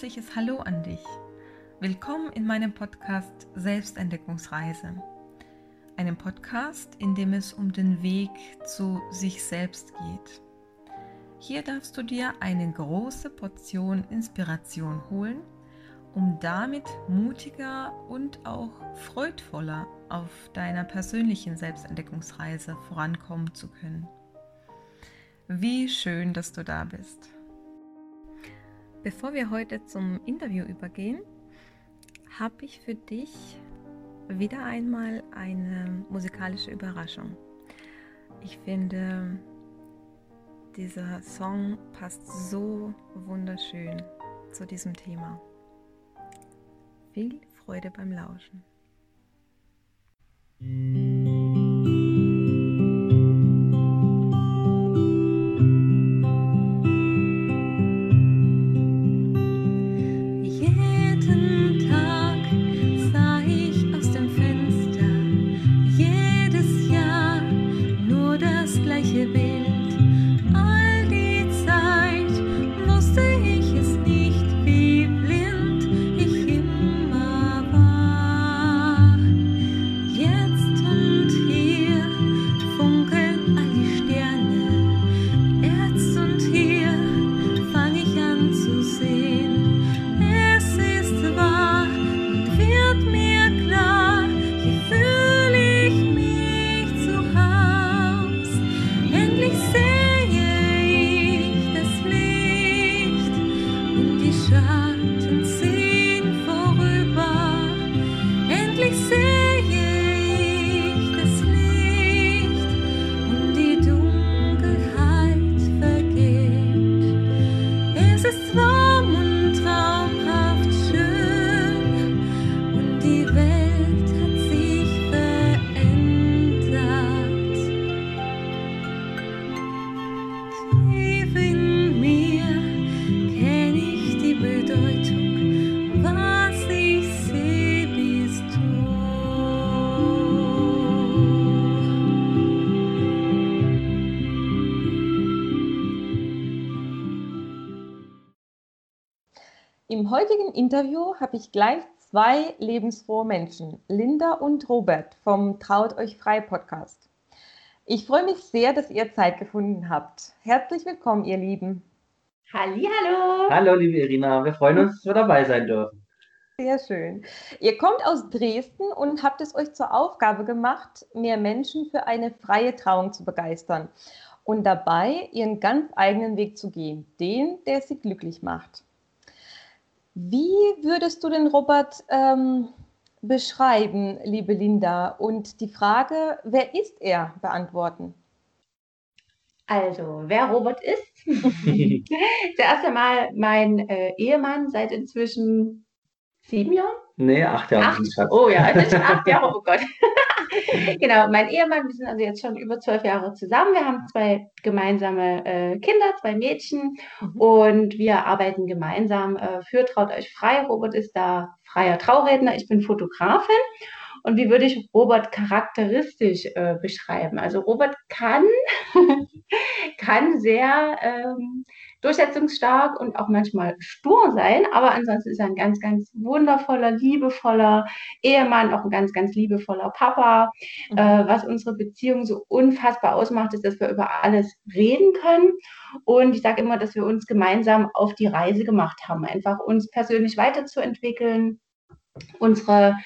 herzliches Hallo an dich. Willkommen in meinem Podcast Selbstentdeckungsreise. Einem Podcast, in dem es um den Weg zu sich selbst geht. Hier darfst du dir eine große Portion Inspiration holen, um damit mutiger und auch freudvoller auf deiner persönlichen Selbstentdeckungsreise vorankommen zu können. Wie schön, dass du da bist. Bevor wir heute zum Interview übergehen, habe ich für dich wieder einmal eine musikalische Überraschung. Ich finde, dieser Song passt so wunderschön zu diesem Thema. Viel Freude beim Lauschen. Im heutigen Interview habe ich gleich zwei lebensfrohe Menschen, Linda und Robert vom Traut euch frei Podcast. Ich freue mich sehr, dass ihr Zeit gefunden habt. Herzlich willkommen, ihr Lieben. Hallo. Hallo, liebe Irina. Wir freuen uns, dass wir dabei sein dürfen. Sehr schön. Ihr kommt aus Dresden und habt es euch zur Aufgabe gemacht, mehr Menschen für eine freie Trauung zu begeistern und dabei ihren ganz eigenen Weg zu gehen, den, der sie glücklich macht. Wie würdest du den Robert ähm, beschreiben, liebe Linda? Und die Frage, wer ist er, beantworten? Also, wer Robert ist? Zuerst einmal mein äh, Ehemann seit inzwischen sieben Jahren. Nee, acht Jahre. Acht? Oh ja, das sind acht Jahre, oh Gott. genau, mein Ehemann, wir sind also jetzt schon über zwölf Jahre zusammen. Wir haben zwei gemeinsame äh, Kinder, zwei Mädchen mhm. und wir arbeiten gemeinsam äh, für Traut euch frei. Robert ist da freier Trauredner, ich bin Fotografin. Und wie würde ich Robert charakteristisch äh, beschreiben? Also Robert kann, kann sehr ähm, durchsetzungsstark und auch manchmal stur sein, aber ansonsten ist er ein ganz, ganz wundervoller, liebevoller Ehemann, auch ein ganz, ganz liebevoller Papa. Mhm. Äh, was unsere Beziehung so unfassbar ausmacht, ist, dass wir über alles reden können. Und ich sage immer, dass wir uns gemeinsam auf die Reise gemacht haben, einfach uns persönlich weiterzuentwickeln, unsere,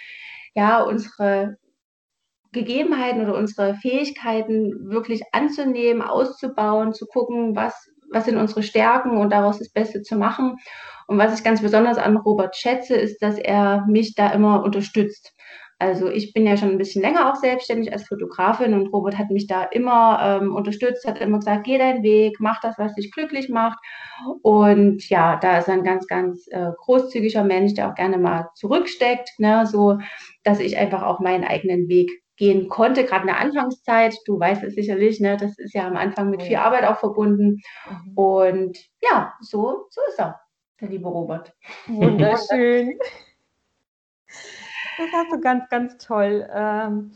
ja, unsere Gegebenheiten oder unsere Fähigkeiten wirklich anzunehmen, auszubauen, zu gucken, was was sind unsere Stärken und daraus das Beste zu machen. Und was ich ganz besonders an Robert schätze, ist, dass er mich da immer unterstützt. Also ich bin ja schon ein bisschen länger auch selbstständig als Fotografin und Robert hat mich da immer ähm, unterstützt, hat immer gesagt, geh deinen Weg, mach das, was dich glücklich macht. Und ja, da ist ein ganz, ganz äh, großzügiger Mensch, der auch gerne mal zurücksteckt, ne, so dass ich einfach auch meinen eigenen Weg gehen konnte, gerade in der Anfangszeit. Du weißt es sicherlich, ne? das ist ja am Anfang mit viel Arbeit auch verbunden. Mhm. Und ja, so, so ist er, der liebe Robert. Wunderschön. das hast du ganz, ganz toll ähm,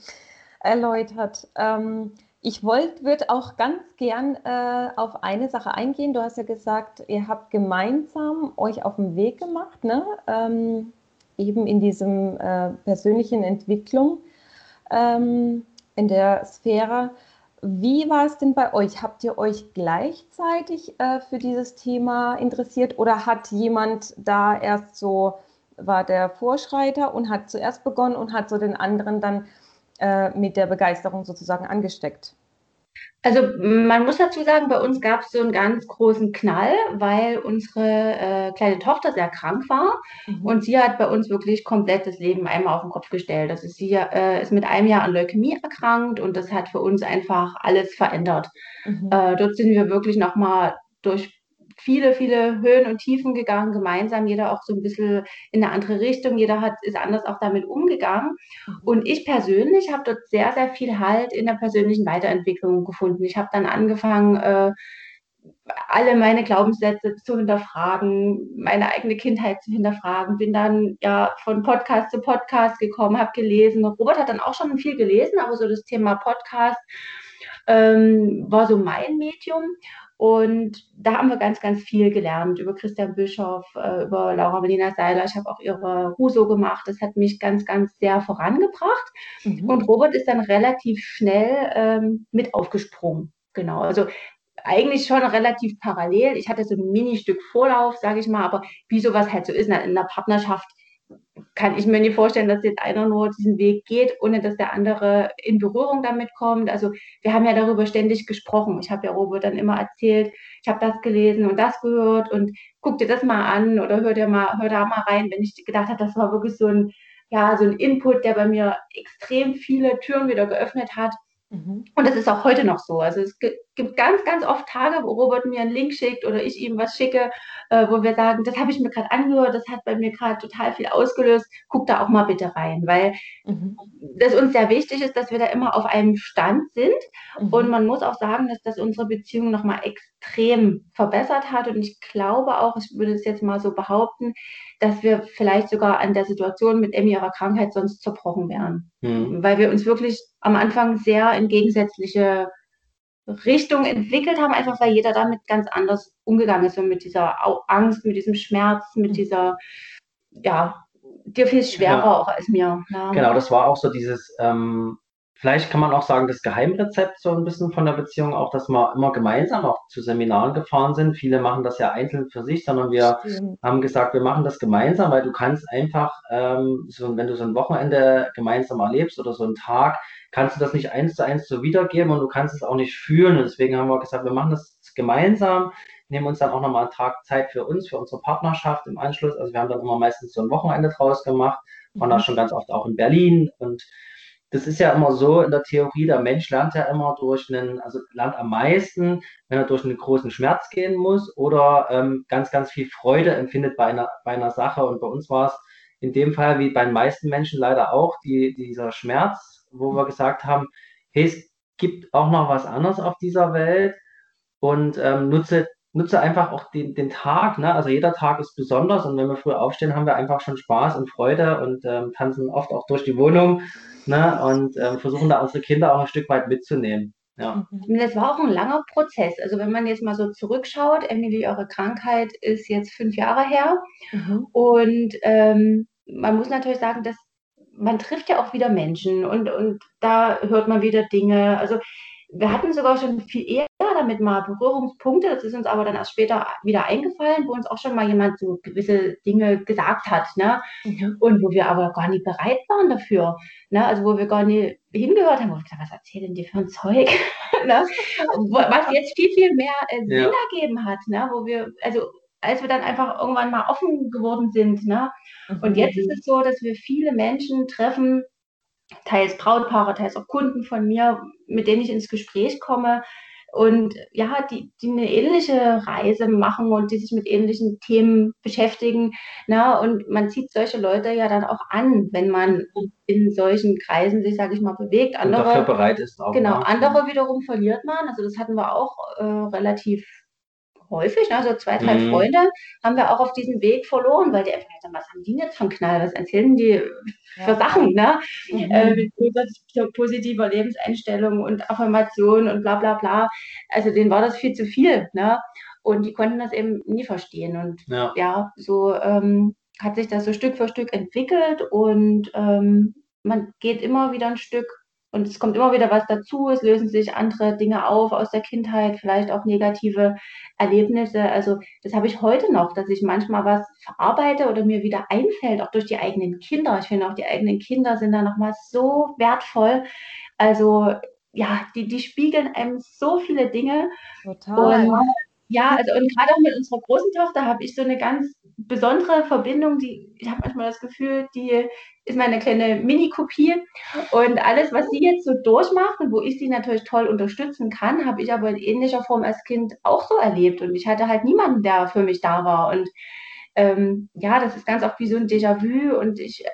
erläutert. Ähm, Ich wollte, würde auch ganz gern äh, auf eine Sache eingehen. Du hast ja gesagt, ihr habt gemeinsam euch auf den Weg gemacht, ne? Ähm, eben in diesem äh, persönlichen Entwicklung ähm, in der Sphäre. Wie war es denn bei euch? Habt ihr euch gleichzeitig äh, für dieses Thema interessiert oder hat jemand da erst so, war der Vorschreiter und hat zuerst begonnen und hat so den anderen dann äh, mit der Begeisterung sozusagen angesteckt? Also man muss dazu sagen, bei uns gab es so einen ganz großen Knall, weil unsere äh, kleine Tochter sehr krank war mhm. und sie hat bei uns wirklich komplett das Leben einmal auf den Kopf gestellt. Also sie äh, ist mit einem Jahr an Leukämie erkrankt und das hat für uns einfach alles verändert. Mhm. Äh, dort sind wir wirklich nochmal durch viele, viele Höhen und Tiefen gegangen, gemeinsam, jeder auch so ein bisschen in eine andere Richtung, jeder hat, ist anders auch damit umgegangen. Mhm. Und ich persönlich habe dort sehr, sehr viel Halt in der persönlichen Weiterentwicklung gefunden. Ich habe dann angefangen, äh, alle meine Glaubenssätze zu hinterfragen, meine eigene Kindheit zu hinterfragen, bin dann ja von Podcast zu Podcast gekommen, habe gelesen. Robert hat dann auch schon viel gelesen, aber so das Thema Podcast ähm, war so mein Medium. Und da haben wir ganz, ganz viel gelernt über Christian Bischoff, äh, über Laura Melina Seiler. Ich habe auch ihre Huso gemacht. Das hat mich ganz, ganz sehr vorangebracht. Mhm. Und Robert ist dann relativ schnell ähm, mit aufgesprungen. Genau. Also eigentlich schon relativ parallel. Ich hatte so ein Mini-Stück Vorlauf, sage ich mal, aber wie sowas halt so ist in einer Partnerschaft, kann ich mir nicht vorstellen, dass jetzt einer nur diesen Weg geht, ohne dass der andere in Berührung damit kommt. Also wir haben ja darüber ständig gesprochen. Ich habe ja Robert dann immer erzählt, ich habe das gelesen und das gehört und guck dir das mal an oder hör dir mal, hör da mal rein, wenn ich gedacht habe, das war wirklich so ein, ja, so ein Input, der bei mir extrem viele Türen wieder geöffnet hat. Mhm. Und das ist auch heute noch so. Also es gibt ganz, ganz oft Tage, wo Robert mir einen Link schickt oder ich ihm was schicke, äh, wo wir sagen, das habe ich mir gerade angehört, das hat bei mir gerade total viel ausgelöst. Guck da auch mal bitte rein, weil mhm. das uns sehr wichtig ist, dass wir da immer auf einem Stand sind. Mhm. Und man muss auch sagen, dass das unsere Beziehung nochmal extrem verbessert hat. Und ich glaube auch, ich würde es jetzt mal so behaupten, dass wir vielleicht sogar an der Situation mit Emmy ihrer Krankheit sonst zerbrochen wären. Mhm. Weil wir uns wirklich am Anfang sehr in gegensätzliche Richtung entwickelt haben, einfach weil jeder damit ganz anders umgegangen ist und mit dieser Angst, mit diesem Schmerz, mit mhm. dieser, ja, dir viel schwerer ja. auch als mir. Ja. Genau, das war auch so dieses, ähm, vielleicht kann man auch sagen, das Geheimrezept so ein bisschen von der Beziehung, auch, dass wir immer gemeinsam auch zu Seminaren gefahren sind. Viele machen das ja einzeln für sich, sondern wir Stimmt. haben gesagt, wir machen das gemeinsam, weil du kannst einfach, ähm, so, wenn du so ein Wochenende gemeinsam erlebst oder so einen Tag, kannst du das nicht eins zu eins so wiedergeben und du kannst es auch nicht fühlen. Und deswegen haben wir gesagt, wir machen das gemeinsam, nehmen uns dann auch nochmal einen Tag Zeit für uns, für unsere Partnerschaft im Anschluss. Also wir haben dann immer meistens so ein Wochenende draus gemacht, waren mhm. da schon ganz oft auch in Berlin und das ist ja immer so in der Theorie, der Mensch lernt ja immer durch einen, also lernt am meisten, wenn er durch einen großen Schmerz gehen muss oder ähm, ganz, ganz viel Freude empfindet bei einer, bei einer Sache. Und bei uns war es in dem Fall, wie bei den meisten Menschen leider auch, die, dieser Schmerz, wo wir gesagt haben, hey, es gibt auch noch was anderes auf dieser Welt und ähm, nutze, nutze einfach auch den, den Tag. Ne? Also jeder Tag ist besonders und wenn wir früh aufstehen, haben wir einfach schon Spaß und Freude und ähm, tanzen oft auch durch die Wohnung ne? und ähm, versuchen da unsere Kinder auch ein Stück weit mitzunehmen. Ja. Das war auch ein langer Prozess. Also wenn man jetzt mal so zurückschaut, Emily, eure Krankheit ist jetzt fünf Jahre her. Mhm. Und ähm, man muss natürlich sagen, dass man trifft ja auch wieder Menschen und, und da hört man wieder Dinge. Also wir hatten sogar schon viel eher damit mal Berührungspunkte. Das ist uns aber dann erst später wieder eingefallen, wo uns auch schon mal jemand so gewisse Dinge gesagt hat, ne? Mhm. Und wo wir aber gar nicht bereit waren dafür, ne? Also wo wir gar nicht hingehört haben, wo wir gesagt, was erzählen die für ein Zeug, ne? Was jetzt viel, viel mehr äh, Sinn ja. ergeben hat, ne? Wo wir, also als wir dann einfach irgendwann mal offen geworden sind. Ne? Mhm. Und jetzt ist es so, dass wir viele Menschen treffen, teils Brautpaare, teils auch Kunden von mir, mit denen ich ins Gespräch komme und ja, die, die eine ähnliche Reise machen und die sich mit ähnlichen Themen beschäftigen. Ne? Und man zieht solche Leute ja dann auch an, wenn man in solchen Kreisen sich, sage ich mal, bewegt. Andere, und dafür bereit ist auch. Genau, andere wiederum verliert man. Also das hatten wir auch äh, relativ häufig, also zwei, drei mhm. Freunde haben wir auch auf diesem Weg verloren, weil die einfach gesagt was haben die jetzt von Knall, was erzählen die für ja. Sachen, ne? Mhm. Äh, mit positiver Lebenseinstellung und Affirmation und bla bla bla. Also denen war das viel zu viel, ne? Und die konnten das eben nie verstehen. Und ja, ja so ähm, hat sich das so Stück für Stück entwickelt und ähm, man geht immer wieder ein Stück und es kommt immer wieder was dazu, es lösen sich andere Dinge auf aus der Kindheit, vielleicht auch negative Erlebnisse. Also das habe ich heute noch, dass ich manchmal was verarbeite oder mir wieder einfällt, auch durch die eigenen Kinder. Ich finde auch die eigenen Kinder sind da nochmal so wertvoll. Also ja, die, die spiegeln einem so viele Dinge. Total. Und ja, also und gerade auch mit unserer großen Tochter habe ich so eine ganz besondere Verbindung, die ich habe manchmal das Gefühl, die ist meine kleine Mini-Kopie und alles, was sie jetzt so durchmacht und wo ich sie natürlich toll unterstützen kann, habe ich aber in ähnlicher Form als Kind auch so erlebt und ich hatte halt niemanden, der für mich da war und ähm, ja, das ist ganz oft wie so ein Déjà-vu und ich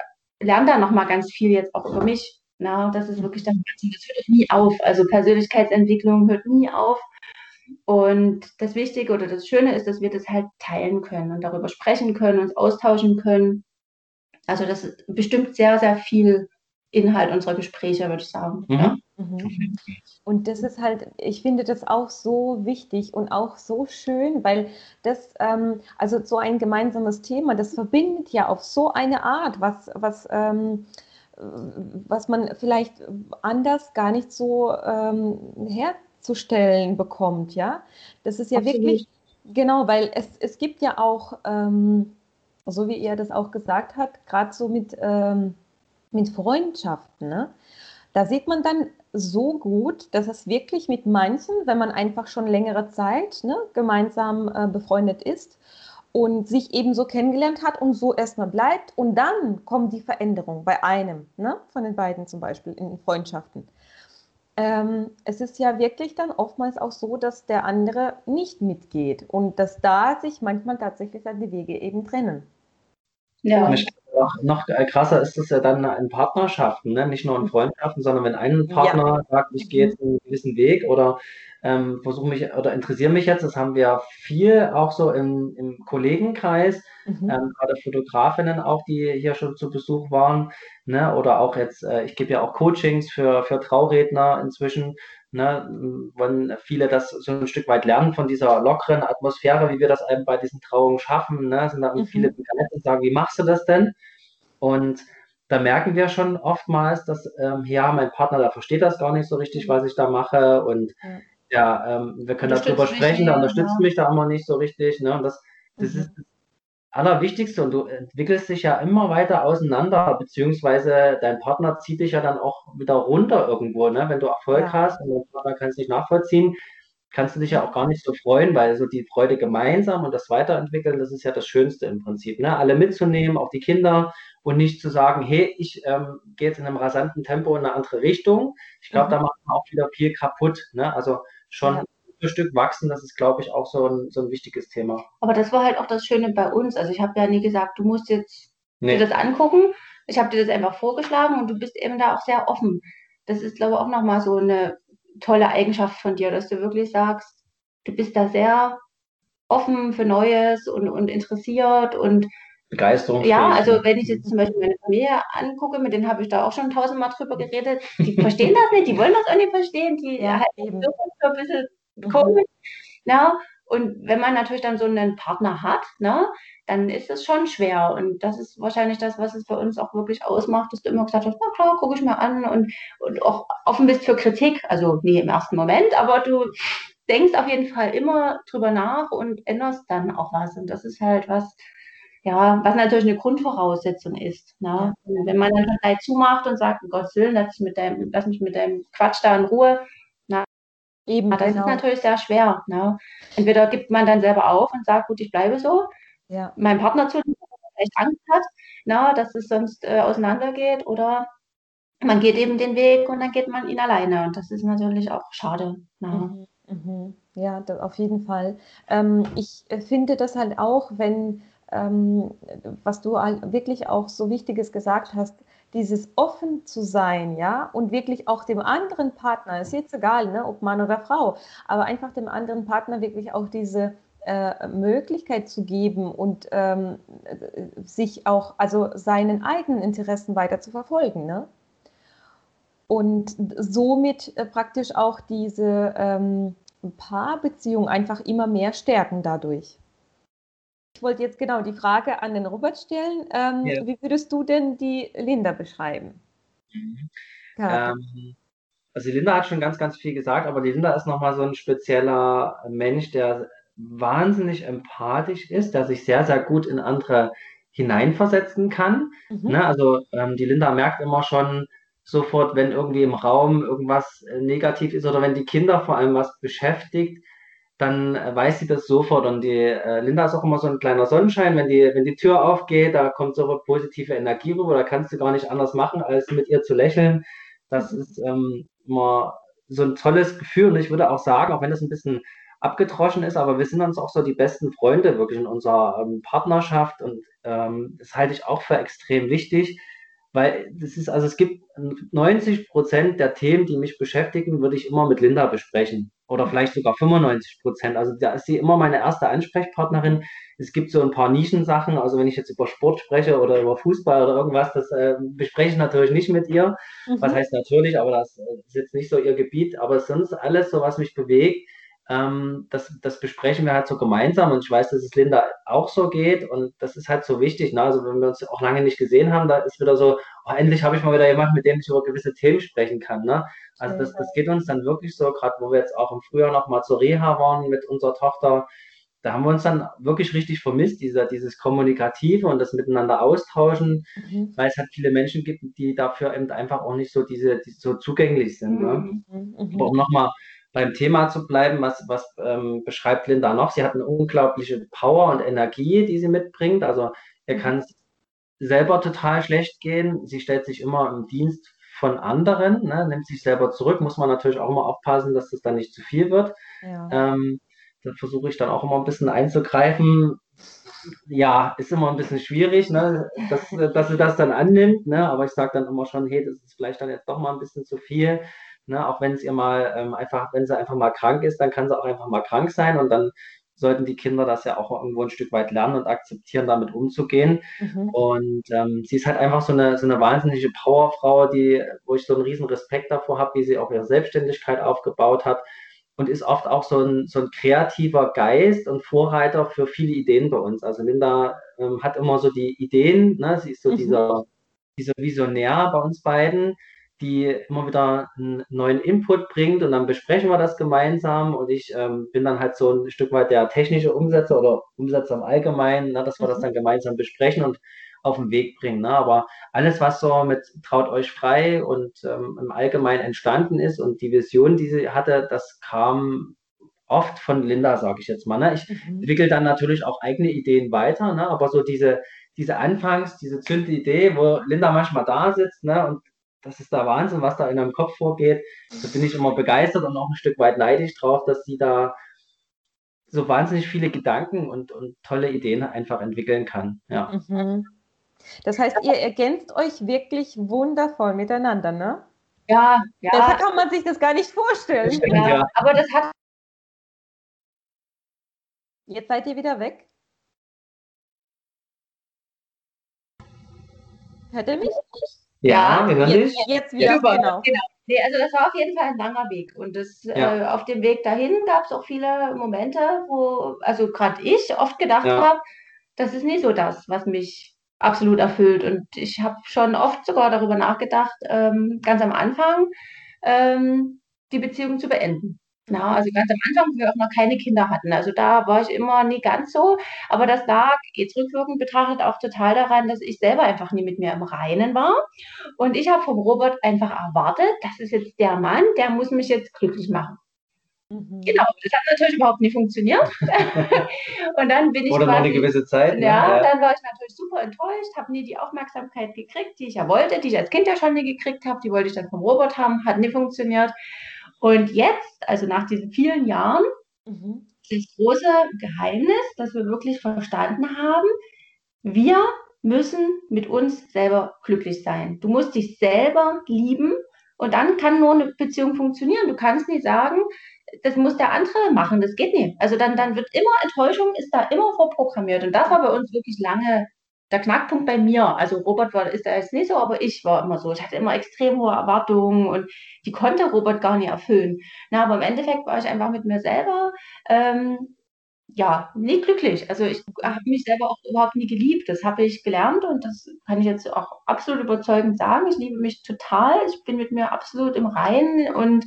lerne da nochmal ganz viel jetzt auch über mich. Na, das ist wirklich das, das hört nie auf. Also Persönlichkeitsentwicklung hört nie auf. Und das Wichtige oder das Schöne ist, dass wir das halt teilen können und darüber sprechen können, uns austauschen können. Also das ist bestimmt sehr, sehr viel Inhalt unserer Gespräche, würde ich sagen. Mhm. Mhm. Und das ist halt, ich finde das auch so wichtig und auch so schön, weil das, ähm, also so ein gemeinsames Thema, das verbindet ja auf so eine Art, was, was, ähm, was man vielleicht anders gar nicht so ähm, her darzustellen bekommt, ja. Das ist ja Absolut. wirklich, genau, weil es, es gibt ja auch, ähm, so wie er das auch gesagt hat, gerade so mit, ähm, mit Freundschaften, ne? da sieht man dann so gut, dass es wirklich mit manchen, wenn man einfach schon längere Zeit ne, gemeinsam äh, befreundet ist und sich eben so kennengelernt hat und so erstmal bleibt und dann kommt die Veränderung bei einem ne, von den beiden zum Beispiel in Freundschaften ähm, es ist ja wirklich dann oftmals auch so, dass der andere nicht mitgeht und dass da sich manchmal tatsächlich dann die Wege eben trennen. Ja. Noch, noch krasser ist es ja dann in Partnerschaften, ne? nicht nur in Freundschaften, sondern wenn ein Partner ja. sagt, ich gehe jetzt einen gewissen Weg oder ähm, versuche mich oder interessiere mich jetzt, das haben wir viel auch so im, im Kollegenkreis, mhm. ähm, gerade Fotografinnen auch, die hier schon zu Besuch waren, ne? oder auch jetzt, äh, ich gebe ja auch Coachings für, für Trauredner inzwischen, ne? wenn viele das so ein Stück weit lernen von dieser lockeren Atmosphäre, wie wir das eben bei diesen Trauungen schaffen, ne? sind da mhm. viele begeistert und sagen, wie machst du das denn? Und da merken wir schon oftmals, dass, ähm, ja, mein Partner, der versteht das gar nicht so richtig, was ich da mache und ja ja, ähm, wir können darüber sprechen, der unterstützt mich da immer nicht so richtig. Ne? Und das, das mhm. ist Allerwichtigste und du entwickelst dich ja immer weiter auseinander, beziehungsweise dein Partner zieht dich ja dann auch wieder runter irgendwo. Ne? Wenn du Erfolg ja. hast und dein Partner kann es nicht nachvollziehen, kannst du dich ja auch gar nicht so freuen, weil so die Freude gemeinsam und das Weiterentwickeln, das ist ja das Schönste im Prinzip. Ne? Alle mitzunehmen, auch die Kinder und nicht zu sagen, hey, ich ähm, gehe jetzt in einem rasanten Tempo in eine andere Richtung. Ich glaube, mhm. da macht man auch wieder viel kaputt. Ne? Also schon ja. Für Stück wachsen, das ist, glaube ich, auch so ein, so ein wichtiges Thema. Aber das war halt auch das Schöne bei uns. Also ich habe ja nie gesagt, du musst jetzt nee. dir das angucken. Ich habe dir das einfach vorgeschlagen und du bist eben da auch sehr offen. Das ist, glaube ich, auch nochmal so eine tolle Eigenschaft von dir, dass du wirklich sagst, du bist da sehr offen für Neues und, und interessiert und Begeisterung. Ja, also wenn ich jetzt zum Beispiel meine Familie angucke, mit denen habe ich da auch schon tausendmal drüber geredet, die verstehen das nicht, die wollen das auch nicht verstehen, die ja, halt eben. so ein bisschen mhm. komisch. Ne? Und wenn man natürlich dann so einen Partner hat, ne, dann ist es schon schwer. Und das ist wahrscheinlich das, was es für uns auch wirklich ausmacht, dass du immer gesagt hast, na klar, gucke ich mir an und, und auch offen bist für Kritik. Also nie im ersten Moment, aber du denkst auf jeden Fall immer drüber nach und änderst dann auch was. Und das ist halt was, ja, was natürlich eine Grundvoraussetzung ist. Ne? Wenn man dann gleich zumacht und sagt, um Gottes Willen, lass, mit deinem, lass mich mit deinem Quatsch da in Ruhe, Eben, das genau. ist natürlich sehr schwer. Ne? Entweder gibt man dann selber auf und sagt, gut, ich bleibe so. Ja. Mein Partner zu, vielleicht Angst hat, na, dass es sonst äh, auseinandergeht, oder man geht eben den Weg und dann geht man ihn alleine. Und das ist natürlich auch schade. Mhm, mhm. Ja, auf jeden Fall. Ähm, ich äh, finde das halt auch, wenn ähm, was du wirklich auch so Wichtiges gesagt hast, dieses offen zu sein, ja, und wirklich auch dem anderen Partner, ist jetzt egal, ne, ob Mann oder Frau, aber einfach dem anderen Partner wirklich auch diese äh, Möglichkeit zu geben und ähm, sich auch, also seinen eigenen Interessen weiter zu verfolgen. Ne? Und somit äh, praktisch auch diese ähm, Paarbeziehung einfach immer mehr stärken dadurch. Ich wollte jetzt genau die Frage an den Robert stellen. Ähm, ja. Wie würdest du denn die Linda beschreiben? Mhm. Ähm, also Linda hat schon ganz, ganz viel gesagt, aber die Linda ist nochmal so ein spezieller Mensch, der wahnsinnig empathisch ist, der sich sehr, sehr gut in andere hineinversetzen kann. Mhm. Ne? Also ähm, die Linda merkt immer schon sofort, wenn irgendwie im Raum irgendwas äh, negativ ist oder wenn die Kinder vor allem was beschäftigt, dann äh, weiß sie das sofort. Und die äh, Linda ist auch immer so ein kleiner Sonnenschein. Wenn die, wenn die Tür aufgeht, da kommt sofort positive Energie rüber. Da kannst du gar nicht anders machen, als mit ihr zu lächeln. Das mhm. ist ähm, immer so ein tolles Gefühl. Und ich würde auch sagen, auch wenn das ein bisschen abgedroschen ist, aber wir sind uns auch so die besten Freunde wirklich in unserer ähm, Partnerschaft. Und ähm, das halte ich auch für extrem wichtig weil das ist, also es gibt 90 Prozent der Themen, die mich beschäftigen, würde ich immer mit Linda besprechen. Oder vielleicht sogar 95 Prozent. Also da ist sie immer meine erste Ansprechpartnerin. Es gibt so ein paar Nischensachen. Also wenn ich jetzt über Sport spreche oder über Fußball oder irgendwas, das äh, bespreche ich natürlich nicht mit ihr. Mhm. Was heißt natürlich, aber das äh, ist jetzt nicht so ihr Gebiet. Aber sonst alles so, was mich bewegt, ähm, das, das besprechen wir halt so gemeinsam und ich weiß, dass es Linda auch so geht und das ist halt so wichtig. Ne? Also wenn wir uns auch lange nicht gesehen haben, da ist wieder so, oh, endlich habe ich mal wieder jemanden, mit dem ich über gewisse Themen sprechen kann. Ne? Also das, das geht uns dann wirklich so, gerade wo wir jetzt auch im Frühjahr nochmal zur Reha waren mit unserer Tochter, da haben wir uns dann wirklich richtig vermisst, dieser, dieses Kommunikative und das Miteinander austauschen, mhm. weil es halt viele Menschen gibt, die dafür eben einfach auch nicht so diese, die so zugänglich sind. Ne? Mhm. Mhm. Aber um nochmal beim Thema zu bleiben, was, was ähm, beschreibt Linda noch? Sie hat eine unglaubliche Power und Energie, die sie mitbringt. Also ihr mhm. kann es selber total schlecht gehen. Sie stellt sich immer im Dienst von anderen, ne, nimmt sich selber zurück. Muss man natürlich auch immer aufpassen, dass das dann nicht zu viel wird. Ja. Ähm, da versuche ich dann auch immer ein bisschen einzugreifen. Ja, ist immer ein bisschen schwierig, ne, dass, dass sie das dann annimmt, ne, aber ich sage dann immer schon, hey, das ist vielleicht dann jetzt doch mal ein bisschen zu viel. Ne, auch wenn es ihr mal ähm, einfach, wenn sie einfach mal krank ist, dann kann sie auch einfach mal krank sein und dann sollten die Kinder das ja auch irgendwo ein Stück weit lernen und akzeptieren, damit umzugehen. Mhm. Und ähm, sie ist halt einfach so eine, so eine wahnsinnige Powerfrau, die, wo ich so einen riesen Respekt davor habe, wie sie auch ihre Selbstständigkeit aufgebaut hat und ist oft auch so ein, so ein kreativer Geist und Vorreiter für viele Ideen bei uns. Also Linda ähm, hat immer so die Ideen, ne? sie ist so mhm. dieser, dieser Visionär bei uns beiden die immer wieder einen neuen Input bringt und dann besprechen wir das gemeinsam und ich ähm, bin dann halt so ein Stück weit der technische Umsetzer oder Umsetzer im Allgemeinen, ne, dass wir mhm. das dann gemeinsam besprechen und auf den Weg bringen. Ne? Aber alles, was so mit Traut euch frei und ähm, im Allgemeinen entstanden ist und die Vision, die sie hatte, das kam oft von Linda, sage ich jetzt mal. Ne? Ich mhm. entwickle dann natürlich auch eigene Ideen weiter, ne? aber so diese, diese Anfangs, diese Zündidee, wo Linda manchmal da sitzt ne? und das ist der Wahnsinn, was da in einem Kopf vorgeht. Da bin ich immer begeistert und auch ein Stück weit neidisch drauf, dass sie da so wahnsinnig viele Gedanken und, und tolle Ideen einfach entwickeln kann. Ja. Mhm. Das heißt, ihr ergänzt euch wirklich wundervoll miteinander, ne? Ja, ja. Deshalb kann man sich das gar nicht vorstellen. Stimmt, ja. Aber das hat. Jetzt seid ihr wieder weg. Hört ihr mich? Ja, hören jetzt. Jetzt wieder, Super, genau. genau. Nee, also das war auf jeden Fall ein langer Weg. Und das, ja. äh, auf dem Weg dahin gab es auch viele Momente, wo, also gerade ich oft gedacht ja. habe, das ist nicht so das, was mich absolut erfüllt. Und ich habe schon oft sogar darüber nachgedacht, ähm, ganz am Anfang ähm, die Beziehung zu beenden. Na, also ganz am Anfang, wo wir auch noch keine Kinder hatten. Also da war ich immer nie ganz so. Aber das lag jetzt rückwirkend betrachtet auch total daran, dass ich selber einfach nie mit mir im Reinen war. Und ich habe vom Robert einfach erwartet, das ist jetzt der Mann, der muss mich jetzt glücklich machen. Mhm. Genau, das hat natürlich überhaupt nicht funktioniert. und dann bin ich. Oder quasi, noch eine gewisse Zeit. Ne? Ja, ja, dann war ich natürlich super enttäuscht, habe nie die Aufmerksamkeit gekriegt, die ich ja wollte, die ich als Kind ja schon nie gekriegt habe. Die wollte ich dann vom Robert haben, hat nie funktioniert. Und jetzt, also nach diesen vielen Jahren, mhm. das große Geheimnis, dass wir wirklich verstanden haben, wir müssen mit uns selber glücklich sein. Du musst dich selber lieben und dann kann nur eine Beziehung funktionieren. Du kannst nicht sagen, das muss der andere machen, das geht nicht. Also dann, dann wird immer Enttäuschung, ist da immer vorprogrammiert. Und das war bei uns wirklich lange der Knackpunkt bei mir. Also Robert war, ist da jetzt nicht so, aber ich war immer so. Ich hatte immer extrem hohe Erwartungen und die konnte Robert gar nicht erfüllen. Na, aber im Endeffekt war ich einfach mit mir selber ähm, ja, nie glücklich. Also ich habe mich selber auch überhaupt nie geliebt. Das habe ich gelernt und das kann ich jetzt auch absolut überzeugend sagen. Ich liebe mich total. Ich bin mit mir absolut im Reinen und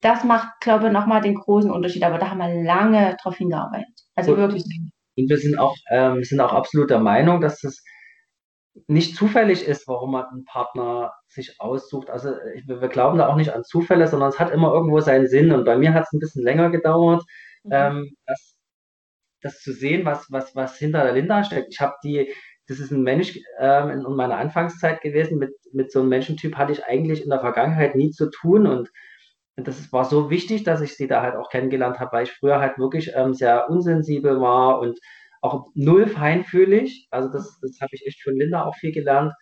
das macht, glaube ich, nochmal den großen Unterschied. Aber da haben wir lange drauf hingearbeitet. Also und, wirklich. Und wir sind auch, ähm, sind auch absolut der Meinung, dass es nicht zufällig ist, warum man einen Partner sich aussucht. Also wir glauben da auch nicht an Zufälle, sondern es hat immer irgendwo seinen Sinn. Und bei mir hat es ein bisschen länger gedauert, mhm. ähm, dass das zu sehen, was, was, was hinter der Linda steckt. Ich habe die, das ist ein Mensch ähm, in meiner Anfangszeit gewesen, mit, mit so einem Menschentyp hatte ich eigentlich in der Vergangenheit nie zu tun und das war so wichtig, dass ich sie da halt auch kennengelernt habe, weil ich früher halt wirklich ähm, sehr unsensibel war und auch null feinfühlig. Also das, das habe ich echt von Linda auch viel gelernt,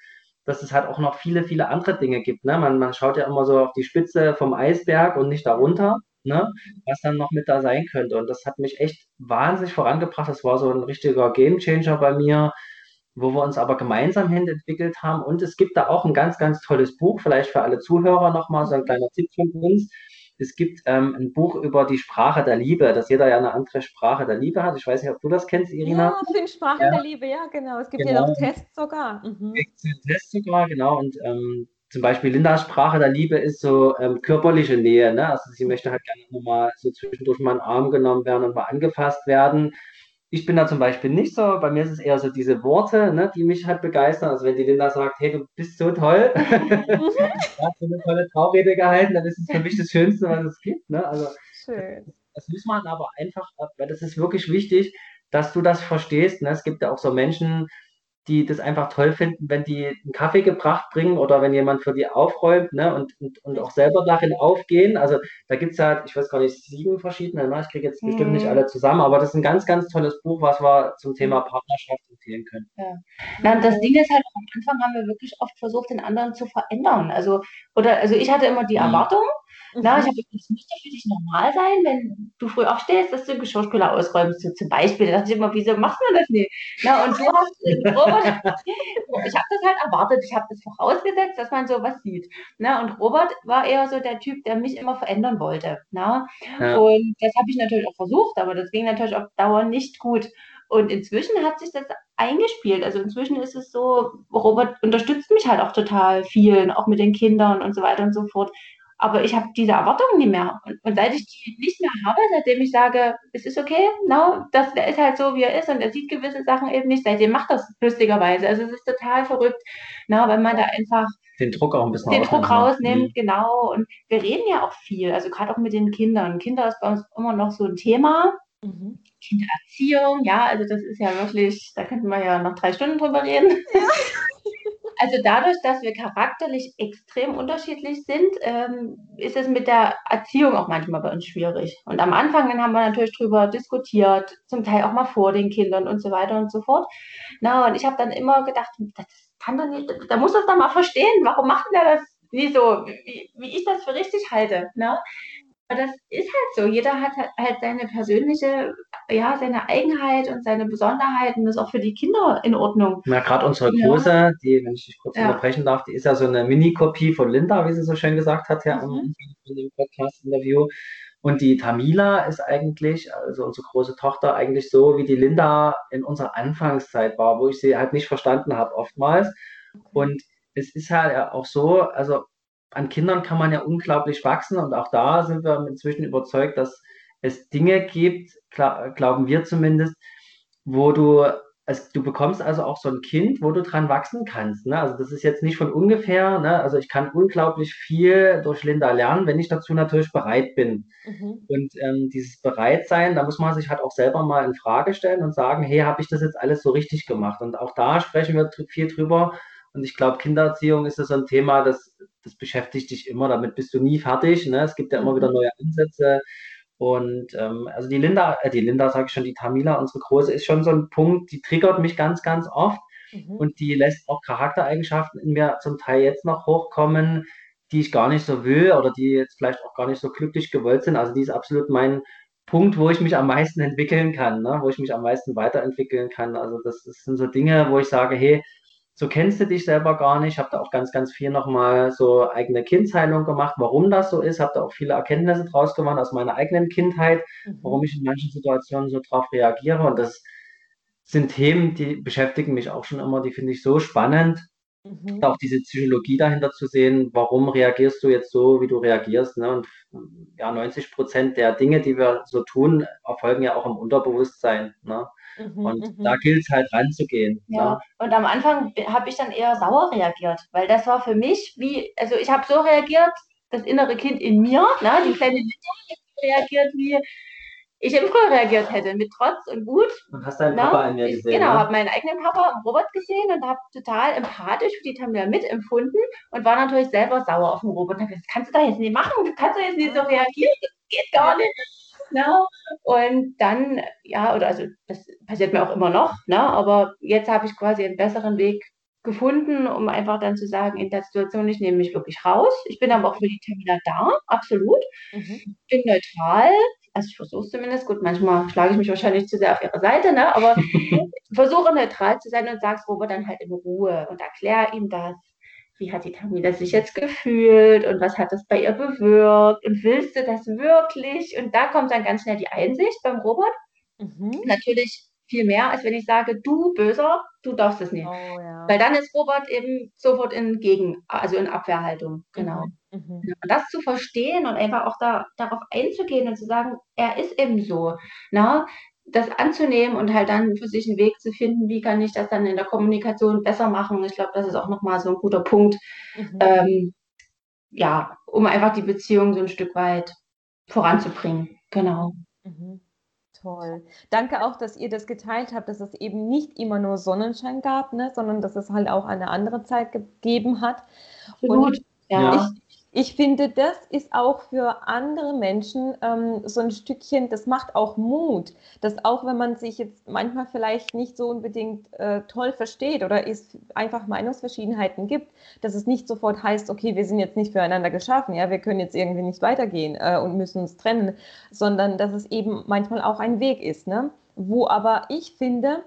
dass es halt auch noch viele, viele andere Dinge gibt. Ne? Man, man schaut ja immer so auf die Spitze vom Eisberg und nicht darunter ne, was dann noch mit da sein könnte. Und das hat mich echt wahnsinnig vorangebracht. Das war so ein richtiger Gamechanger bei mir, wo wir uns aber gemeinsam hin entwickelt haben. Und es gibt da auch ein ganz, ganz tolles Buch, vielleicht für alle Zuhörer nochmal so ein kleiner Tipp von uns. Es gibt ähm, ein Buch über die Sprache der Liebe, dass jeder ja eine andere Sprache der Liebe hat. Ich weiß nicht, ob du das kennst, Irina. Ja, fünf Sprachen ja. der Liebe, ja, genau. Es gibt genau. ja noch Tests sogar. Mhm. Es gibt Tests sogar, genau. Und ähm, zum Beispiel Lindas Sprache der Liebe ist so ähm, körperliche Nähe. Ne? Also sie möchte halt gerne nochmal so zwischendurch mal in den Arm genommen werden und mal angefasst werden. Ich bin da zum Beispiel nicht so. Bei mir ist es eher so diese Worte, ne, die mich halt begeistern. Also wenn die Linda sagt, hey, du bist so toll, mhm. hast so eine tolle Traurede gehalten, dann ist es für mich das Schönste, was es gibt. Ne? Also Schön. Das, das muss man aber einfach, weil das ist wirklich wichtig, dass du das verstehst. Ne? Es gibt ja auch so Menschen, die das einfach toll finden, wenn die einen Kaffee gebracht bringen oder wenn jemand für die aufräumt ne, und, und, und auch selber darin aufgehen. Also da gibt es ja, ich weiß gar nicht, sieben verschiedene, ne? ich kriege jetzt bestimmt mhm. nicht alle zusammen, aber das ist ein ganz, ganz tolles Buch, was wir zum Thema mhm. Partnerschaft empfehlen können. Ja. Na, das Ding ist halt, am Anfang haben wir wirklich oft versucht, den anderen zu verändern. Also, oder, also ich hatte immer die mhm. Erwartung, na, ich mhm. habe es müsste für dich normal sein, wenn du früh aufstehst, dass du Geschirrspüler ausräumst, so zum Beispiel. Da dachte ich immer, wieso machst du das nicht? Na, und so hast Robert, ich habe das halt erwartet, ich habe das vorausgesetzt, dass man sowas sieht. Na, und Robert war eher so der Typ, der mich immer verändern wollte. Na? Ja. Und das habe ich natürlich auch versucht, aber das ging natürlich auf Dauer nicht gut. Und inzwischen hat sich das eingespielt. Also inzwischen ist es so, Robert unterstützt mich halt auch total viel, auch mit den Kindern und so weiter und so fort. Aber ich habe diese Erwartungen nicht mehr. Und, und, seit ich die nicht mehr habe, seitdem ich sage, es ist okay, no, das, der ist halt so, wie er ist und er sieht gewisse Sachen eben nicht, seitdem macht das lustigerweise. Also es ist total verrückt, na, weil man da einfach den Druck auch ein bisschen den Druck rausnimmt, mhm. genau. Und wir reden ja auch viel, also gerade auch mit den Kindern. Kinder ist bei uns immer noch so ein Thema. Mhm. Kindererziehung, ja, also das ist ja wirklich, da könnten wir ja noch drei Stunden drüber reden. Ja. Also dadurch, dass wir charakterlich extrem unterschiedlich sind, ähm, ist es mit der Erziehung auch manchmal bei uns schwierig. Und am Anfang dann haben wir natürlich darüber diskutiert, zum Teil auch mal vor den Kindern und so weiter und so fort. Na, und ich habe dann immer gedacht, das kann doch nicht, da muss das doch mal verstehen, warum macht der das nicht so, wie, wie ich das für richtig halte. Ne? das ist halt so. Jeder hat halt seine persönliche, ja, seine Eigenheit und seine Besonderheiten. Ist auch für die Kinder in Ordnung. Ja, gerade unsere Große, ja. die, wenn ich dich kurz ja. unterbrechen darf, die ist ja so eine Mini-Kopie von Linda, wie sie so schön gesagt hat, ja, mhm. in dem Podcast-Interview. Und die Tamila ist eigentlich, also unsere große Tochter, eigentlich so, wie die Linda in unserer Anfangszeit war, wo ich sie halt nicht verstanden habe oftmals. Und es ist halt auch so, also an Kindern kann man ja unglaublich wachsen und auch da sind wir inzwischen überzeugt, dass es Dinge gibt, glauben wir zumindest, wo du, also du bekommst also auch so ein Kind, wo du dran wachsen kannst. Ne? Also das ist jetzt nicht von ungefähr, ne? also ich kann unglaublich viel durch Linda lernen, wenn ich dazu natürlich bereit bin. Mhm. Und ähm, dieses Bereitsein, da muss man sich halt auch selber mal in Frage stellen und sagen, hey, habe ich das jetzt alles so richtig gemacht? Und auch da sprechen wir viel drüber. Und ich glaube, Kindererziehung ist so ein Thema, das das beschäftigt dich immer, damit bist du nie fertig. Ne? Es gibt ja immer wieder mhm. neue Ansätze. Und ähm, also die Linda, äh, die Linda sage ich schon, die Tamila, unsere Große, ist schon so ein Punkt, die triggert mich ganz, ganz oft. Mhm. Und die lässt auch Charaktereigenschaften in mir zum Teil jetzt noch hochkommen, die ich gar nicht so will oder die jetzt vielleicht auch gar nicht so glücklich gewollt sind. Also die ist absolut mein Punkt, wo ich mich am meisten entwickeln kann, ne? wo ich mich am meisten weiterentwickeln kann. Also das, das sind so Dinge, wo ich sage, hey, so kennst du dich selber gar nicht. Ich habe da auch ganz, ganz viel nochmal so eigene Kindsheilung gemacht, warum das so ist. Habe da auch viele Erkenntnisse draus gemacht aus meiner eigenen Kindheit, mhm. warum ich in manchen Situationen so drauf reagiere. Und das sind Themen, die beschäftigen mich auch schon immer, die finde ich so spannend. Mhm. Auch diese Psychologie dahinter zu sehen, warum reagierst du jetzt so, wie du reagierst. Ne? Und ja, 90 Prozent der Dinge, die wir so tun, erfolgen ja auch im Unterbewusstsein. Ne? Mhm, und mhm. da gilt es halt ranzugehen. Ja, ne? und am Anfang habe ich dann eher sauer reagiert, weil das war für mich wie, also ich habe so reagiert, das innere Kind in mir, ne, die kleine Lydia reagiert wie, ich im früher reagiert hätte, mit Trotz und Wut. Und hast deinen Papa in mir gesehen. Genau, ne? habe meinen eigenen Papa Robert gesehen und habe total empathisch für die Tamila mitempfunden und war natürlich selber sauer auf den Robert. Und gesagt, das kannst du doch jetzt nicht machen, du kannst doch jetzt nicht so reagieren, das geht gar nicht. Ne? Und dann, ja, oder also das passiert mir auch immer noch, ne? aber jetzt habe ich quasi einen besseren Weg gefunden, um einfach dann zu sagen, in der Situation, ich nehme mich wirklich raus. Ich bin aber auch für die Tamila da, absolut. Mhm. Bin neutral, also ich versuche es zumindest, gut, manchmal schlage ich mich wahrscheinlich zu sehr auf ihre Seite, ne? aber versuche neutral zu sein und sag's Robert dann halt in Ruhe und erkläre ihm das. Wie hat die Tamila sich jetzt gefühlt und was hat das bei ihr bewirkt und willst du das wirklich? Und da kommt dann ganz schnell die Einsicht beim Robert. Mhm. Natürlich viel mehr, als wenn ich sage, du Böser, du darfst es nicht. Oh, ja. Weil dann ist Robert eben sofort in Gegen, also in Abwehrhaltung. Genau. Mhm. Mhm. Und das zu verstehen und einfach auch da, darauf einzugehen und zu sagen, er ist eben so. Na, das anzunehmen und halt dann für sich einen Weg zu finden, wie kann ich das dann in der Kommunikation besser machen. Ich glaube, das ist auch nochmal so ein guter Punkt. Mhm. Ähm, ja, um einfach die Beziehung so ein Stück weit voranzubringen. Genau. Mhm. Toll. Danke auch, dass ihr das geteilt habt, dass es eben nicht immer nur Sonnenschein gab, ne, sondern dass es halt auch eine andere Zeit gegeben hat. Absolut. Und ja. Ich, finde, das ist auch für andere Menschen ähm, so ein Stückchen, das macht auch Mut, dass auch wenn man sich jetzt manchmal vielleicht nicht so unbedingt äh, toll versteht oder es einfach Meinungsverschiedenheiten gibt, dass es nicht sofort heißt, okay, wir sind jetzt nicht füreinander geschaffen, ja, wir können jetzt irgendwie nicht weitergehen äh, und müssen uns trennen, sondern dass es eben manchmal auch ein Weg ist, ne? wo aber ich finde,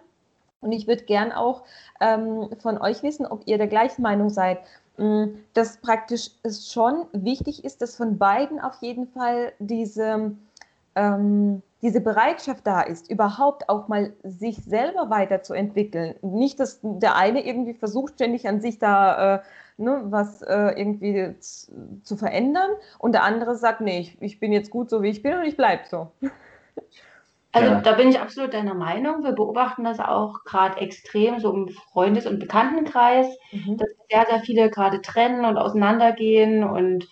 und ich würde gern auch ähm, von euch wissen, ob ihr der gleichen Meinung seid, dass praktisch es schon wichtig ist, dass von beiden auf jeden Fall diese, ähm, diese Bereitschaft da ist, überhaupt auch mal sich selber weiterzuentwickeln. Nicht, dass der eine irgendwie versucht, ständig an sich da äh, ne, was äh, irgendwie zu verändern und der andere sagt, nee, ich, ich bin jetzt gut so, wie ich bin und ich bleibe so. Also ja. da bin ich absolut deiner Meinung. Wir beobachten das auch gerade extrem so im Freundes- und Bekanntenkreis, mhm. dass sehr, sehr viele gerade trennen und auseinandergehen. Und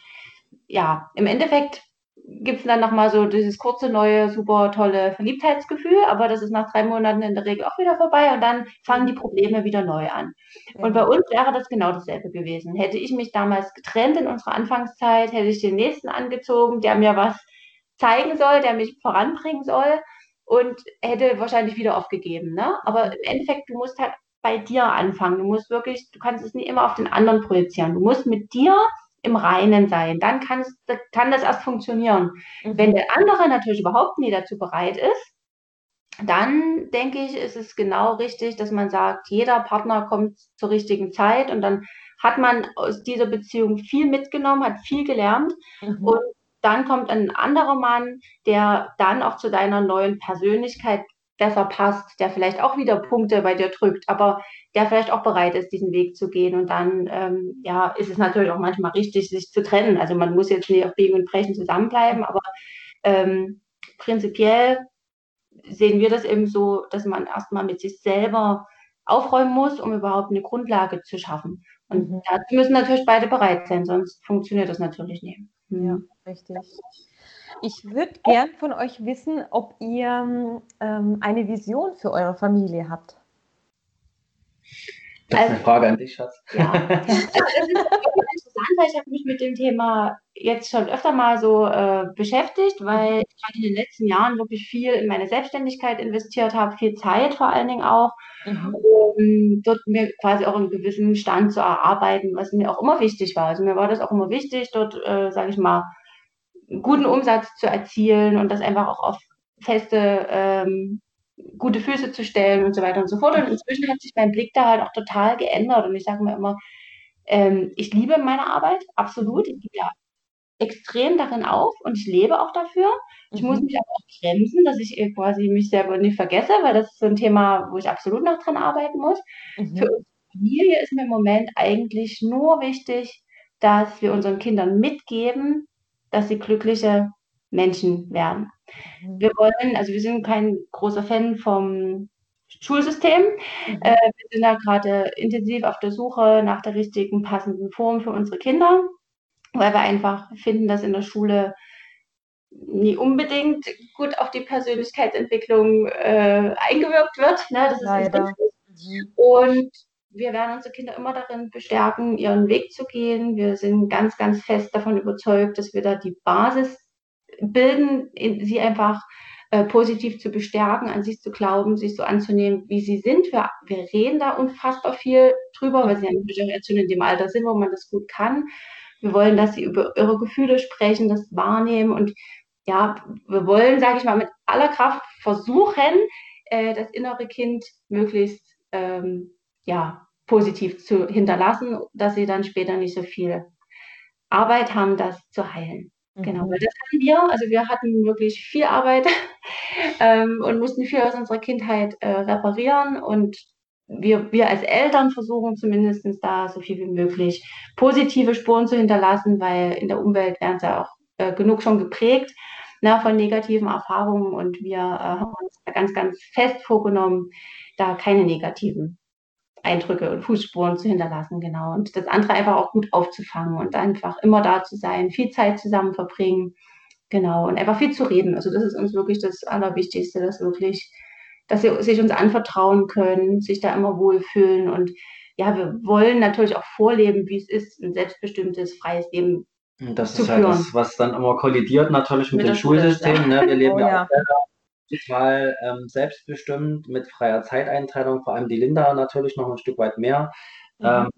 ja, im Endeffekt gibt es dann nochmal so dieses kurze, neue, super tolle Verliebtheitsgefühl, aber das ist nach drei Monaten in der Regel auch wieder vorbei und dann fangen die Probleme wieder neu an. Ja. Und bei uns wäre das genau dasselbe gewesen. Hätte ich mich damals getrennt in unserer Anfangszeit, hätte ich den nächsten angezogen, der mir was zeigen soll, der mich voranbringen soll und hätte wahrscheinlich wieder aufgegeben. Ne? Aber im Endeffekt, du musst halt bei dir anfangen. Du musst wirklich, du kannst es nicht immer auf den anderen projizieren. Du musst mit dir im Reinen sein. Dann kannst, kann das erst funktionieren. Mhm. Wenn der andere natürlich überhaupt nie dazu bereit ist, dann denke ich, ist es genau richtig, dass man sagt, jeder Partner kommt zur richtigen Zeit und dann hat man aus dieser Beziehung viel mitgenommen, hat viel gelernt mhm. und dann kommt ein anderer Mann, der dann auch zu deiner neuen Persönlichkeit besser passt, der vielleicht auch wieder Punkte bei dir drückt, aber der vielleicht auch bereit ist, diesen Weg zu gehen. Und dann ähm, ja, ist es natürlich auch manchmal richtig, sich zu trennen. Also man muss jetzt nicht auf Biegen und Brechen zusammenbleiben, aber ähm, prinzipiell sehen wir das eben so, dass man erstmal mit sich selber aufräumen muss, um überhaupt eine Grundlage zu schaffen. Und mhm. dazu müssen natürlich beide bereit sein, sonst funktioniert das natürlich nicht. Ja, richtig. Ich würde gern von euch wissen, ob ihr ähm, eine Vision für eure Familie habt. Das ist eine also, Frage an dich, Schatz. Ja, das ist interessant, weil ich habe mich mit dem Thema jetzt schon öfter mal so äh, beschäftigt, weil ich gerade in den letzten Jahren wirklich viel in meine Selbstständigkeit investiert habe, viel Zeit vor allen Dingen auch, mhm. um dort mir quasi auch einen gewissen Stand zu erarbeiten, was mir auch immer wichtig war. Also mir war das auch immer wichtig, dort, äh, sage ich mal, guten Umsatz zu erzielen und das einfach auch auf feste ähm, gute Füße zu stellen und so weiter und so fort. Und inzwischen hat sich mein Blick da halt auch total geändert. Und ich sage mir immer, ähm, ich liebe meine Arbeit, absolut. Ich gehe ja extrem darin auf und ich lebe auch dafür. Ich mhm. muss mich aber auch bremsen, dass ich quasi mich selber nicht vergesse, weil das ist so ein Thema, wo ich absolut noch dran arbeiten muss. Mhm. Für unsere Familie ist mir im Moment eigentlich nur wichtig, dass wir unseren Kindern mitgeben, dass sie glückliche Menschen werden. Mhm. Wir wollen, also wir sind kein großer Fan vom Schulsystem. Mhm. Äh, wir sind da gerade intensiv auf der Suche nach der richtigen, passenden Form für unsere Kinder, weil wir einfach finden, dass in der Schule nie unbedingt gut auf die Persönlichkeitsentwicklung äh, eingewirkt wird. Ne? Das ist Leider. Mhm. Und wir werden unsere Kinder immer darin bestärken, ihren Weg zu gehen. Wir sind ganz, ganz fest davon überzeugt, dass wir da die Basis bilden, sie einfach äh, positiv zu bestärken, an sich zu glauben, sich so anzunehmen, wie sie sind. Wir, wir reden da unfassbar viel drüber, weil sie ja natürlich auch jetzt schon in dem Alter sind, wo man das gut kann. Wir wollen, dass sie über ihre Gefühle sprechen, das wahrnehmen und ja, wir wollen, sage ich mal, mit aller Kraft versuchen, äh, das innere Kind möglichst ähm, ja, positiv zu hinterlassen, dass sie dann später nicht so viel Arbeit haben, das zu heilen. Genau, mhm. weil das hatten wir. Also wir hatten wirklich viel Arbeit ähm, und mussten viel aus unserer Kindheit äh, reparieren. Und wir, wir als Eltern versuchen zumindest da so viel wie möglich positive Spuren zu hinterlassen, weil in der Umwelt werden sie auch äh, genug schon geprägt na, ne, von negativen Erfahrungen. Und wir äh, haben uns da ganz, ganz fest vorgenommen, da keine negativen Eindrücke und Fußspuren zu hinterlassen, genau. Und das andere einfach auch gut aufzufangen und einfach immer da zu sein, viel Zeit zusammen verbringen, genau. Und einfach viel zu reden. Also das ist uns wirklich das Allerwichtigste, dass wirklich, dass sie sich uns anvertrauen können, sich da immer wohlfühlen und ja, wir wollen natürlich auch vorleben, wie es ist, ein selbstbestimmtes, freies Leben das ist halt das, was dann immer kollidiert natürlich mit, mit dem Schulsystem. Ne? Wir leben oh, ja auch total ähm, selbstbestimmt mit freier Zeiteinteilung, vor allem die Linda natürlich noch ein Stück weit mehr. Mhm. Ähm,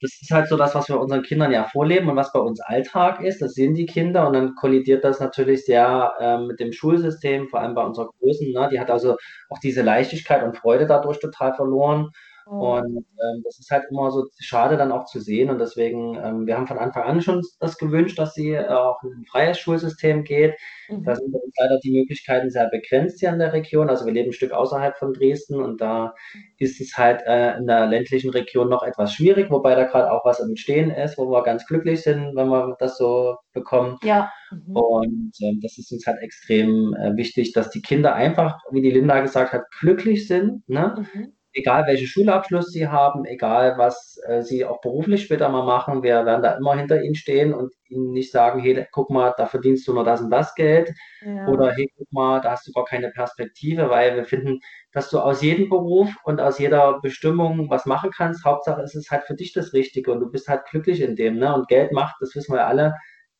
das ist halt so das, was wir unseren Kindern ja vorleben und was bei uns Alltag ist. Das sehen die Kinder und dann kollidiert das natürlich sehr ähm, mit dem Schulsystem, vor allem bei unserer Großen. Ne? Die hat also auch diese Leichtigkeit und Freude dadurch total verloren. Oh. Und ähm, das ist halt immer so schade dann auch zu sehen. Und deswegen, ähm, wir haben von Anfang an schon das gewünscht, dass sie auch in ein freies Schulsystem geht. Mhm. Da sind leider die Möglichkeiten sehr begrenzt hier in der Region. Also wir leben ein Stück außerhalb von Dresden und da ist es halt äh, in der ländlichen Region noch etwas schwierig, wobei da gerade auch was im Stehen ist, wo wir ganz glücklich sind, wenn wir das so bekommen. Ja. Mhm. Und ähm, das ist uns halt extrem äh, wichtig, dass die Kinder einfach, wie die Linda gesagt hat, glücklich sind. Ne? Mhm egal welchen Schulabschluss sie haben, egal was äh, sie auch beruflich später mal machen, wir werden da immer hinter ihnen stehen und ihnen nicht sagen, hey, guck mal, da verdienst du nur das und das Geld ja. oder hey, guck mal, da hast du gar keine Perspektive, weil wir finden, dass du aus jedem Beruf und aus jeder Bestimmung was machen kannst. Hauptsache ist es halt für dich das Richtige und du bist halt glücklich in dem, ne? Und Geld macht, das wissen wir alle,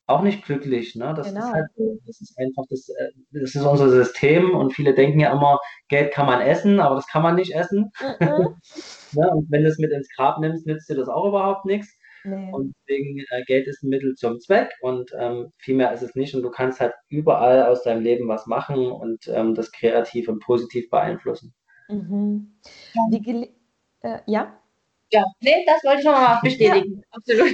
auch nicht glücklich. Ne? Das, genau. ist halt, das ist einfach das, äh, das ist unser System und viele denken ja immer, Geld kann man essen, aber das kann man nicht essen. Mhm. ne? Und wenn du es mit ins Grab nimmst, nützt dir das auch überhaupt nichts. Nee. Und deswegen, äh, Geld ist ein Mittel zum Zweck und ähm, viel mehr ist es nicht. Und du kannst halt überall aus deinem Leben was machen und ähm, das kreativ und positiv beeinflussen. Mhm. Die äh, ja? Ja, nee, das wollte ich nochmal bestätigen. Ja. Absolut.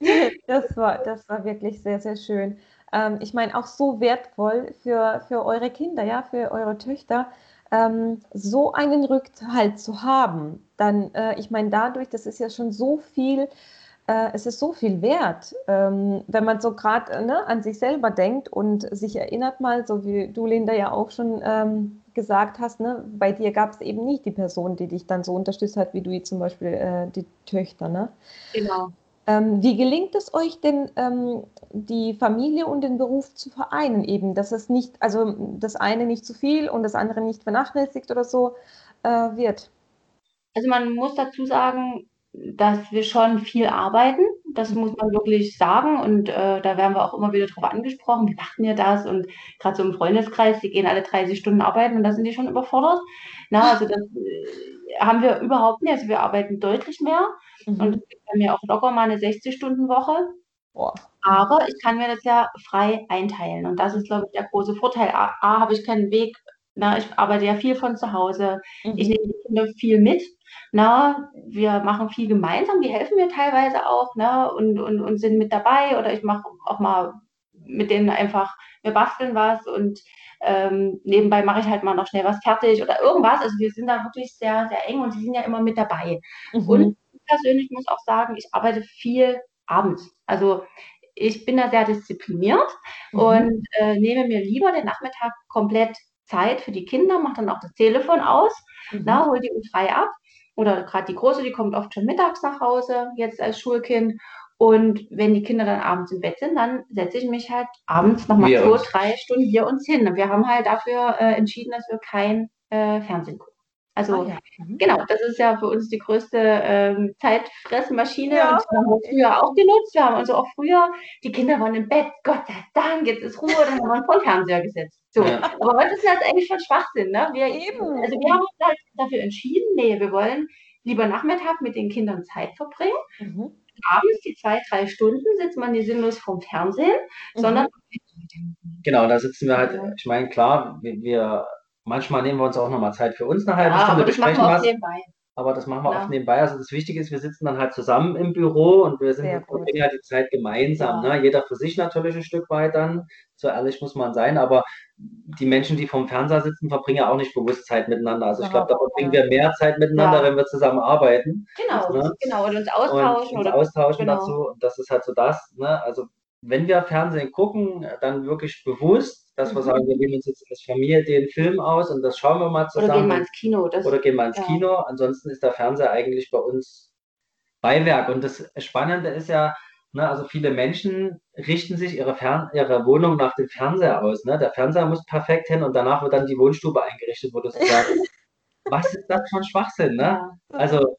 Das war, das war wirklich sehr, sehr schön. Ähm, ich meine, auch so wertvoll für, für eure Kinder, ja, für eure Töchter, ähm, so einen Rückhalt zu haben. Dann, äh, ich meine, dadurch, das ist ja schon so viel, äh, es ist so viel wert, ähm, wenn man so gerade ne, an sich selber denkt und sich erinnert mal, so wie du, Linda, ja auch schon ähm, gesagt hast, ne, bei dir gab es eben nicht die Person, die dich dann so unterstützt hat, wie du zum Beispiel äh, die Töchter. Ne? Genau. Ähm, wie gelingt es euch denn, ähm, die Familie und den Beruf zu vereinen eben, dass es nicht, also das eine nicht zu viel und das andere nicht vernachlässigt oder so äh, wird? also man muss dazu sagen, dass wir schon viel arbeiten. Das muss man wirklich sagen. Und äh, da werden wir auch immer wieder drauf angesprochen. Wie macht ihr das? Und gerade so im Freundeskreis, die gehen alle 30 Stunden arbeiten und da sind die schon überfordert. Na, also das äh, haben wir überhaupt nicht. Also wir arbeiten deutlich mehr. Mhm. Und es gibt bei mir auch locker mal eine 60-Stunden-Woche. Aber ich kann mir das ja frei einteilen. Und das ist, glaube ich, der große Vorteil. A, A habe ich keinen Weg. Na, ich arbeite ja viel von zu Hause. Mhm. Ich nehme die Kinder viel mit. Na, wir machen viel gemeinsam, die helfen mir teilweise auch, ne, und, und, und sind mit dabei oder ich mache auch mal mit denen einfach, wir basteln was und ähm, nebenbei mache ich halt mal noch schnell was fertig oder irgendwas. Also wir sind da wirklich sehr, sehr eng und sie sind ja immer mit dabei. Mhm. Und ich persönlich muss auch sagen, ich arbeite viel abends. Also ich bin da sehr diszipliniert mhm. und äh, nehme mir lieber den Nachmittag komplett Zeit für die Kinder, mache dann auch das Telefon aus, mhm. hole die frei ab oder gerade die Große, die kommt oft schon mittags nach Hause, jetzt als Schulkind. Und wenn die Kinder dann abends im Bett sind, dann setze ich mich halt abends nochmal zwei, uns. drei Stunden wir uns hin. Und wir haben halt dafür äh, entschieden, dass wir kein äh, Fernsehen gucken. Also ah, ja. mhm. genau, das ist ja für uns die größte ähm, Zeitfressmaschine ja. und das haben wir früher auch genutzt. Wir haben also auch früher, die Kinder waren im Bett, Gott sei Dank, jetzt ist Ruhe, dann haben wir uns vor den Fernseher gesetzt. So. Ja. Aber heute ist das eigentlich schon Schwachsinn. Ne? Wir, Eben. Also wir haben uns halt dafür entschieden, nee, wir wollen lieber Nachmittag mit den Kindern Zeit verbringen. Mhm. Abends die zwei, drei Stunden sitzt man nicht sinnlos vorm Fernsehen, mhm. sondern Genau, da sitzen wir halt, ich meine, klar, wir, wir Manchmal nehmen wir uns auch nochmal Zeit für uns eine halbe ja, Stunde, besprechen was. Aber das machen wir ja. oft nebenbei. Also das Wichtige ist, wir sitzen dann halt zusammen im Büro und wir sind verbringen ja die Zeit gemeinsam. Ja. Ne? Jeder für sich natürlich ein Stück weit dann. So ehrlich muss man sein. Aber die Menschen, die vom Fernseher sitzen, verbringen ja auch nicht bewusst Zeit miteinander. Also ich glaube, da verbringen wir mehr Zeit miteinander, wenn wir zusammen arbeiten. Genau, ne? genau. Und uns austauschen. Und uns austauschen genau. dazu. Und das ist halt so das. Ne? Also wenn wir Fernsehen gucken, dann wirklich bewusst, dass mhm. wir sagen, wir nehmen uns jetzt als Familie den Film aus und das schauen wir mal zusammen. Oder gehen mal ins Kino. Das, oder gehen mal ins ja. Kino. Ansonsten ist der Fernseher eigentlich bei uns Beiwerk. Und das Spannende ist ja, ne, also viele Menschen richten sich ihre, Fern ihre Wohnung nach dem Fernseher aus. Ne? Der Fernseher muss perfekt hin und danach wird dann die Wohnstube eingerichtet, wo du sagst, was ist das für ein Schwachsinn? Ne? Ja. Also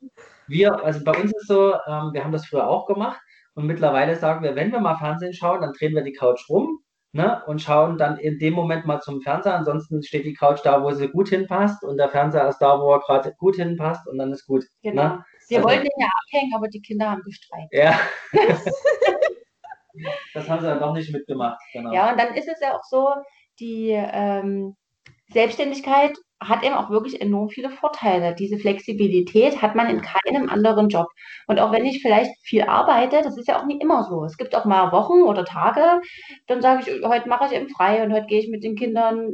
wir, also bei uns ist so, ähm, wir haben das früher auch gemacht und mittlerweile sagen wir, wenn wir mal Fernsehen schauen, dann drehen wir die Couch rum ne, und schauen dann in dem Moment mal zum Fernseher. Ansonsten steht die Couch da, wo sie gut hinpasst und der Fernseher ist da, wo er gerade gut hinpasst und dann ist gut. Ne? Genau. Ne? Wir also, wollten ihn ja abhängen, aber die Kinder haben gestreikt. Ja. das haben sie dann doch nicht mitgemacht. Genau. Ja, und dann ist es ja auch so, die ähm, Selbstständigkeit hat eben auch wirklich enorm viele Vorteile. Diese Flexibilität hat man in keinem anderen Job. Und auch wenn ich vielleicht viel arbeite, das ist ja auch nicht immer so. Es gibt auch mal Wochen oder Tage, dann sage ich, heute mache ich eben frei und heute gehe ich mit den Kindern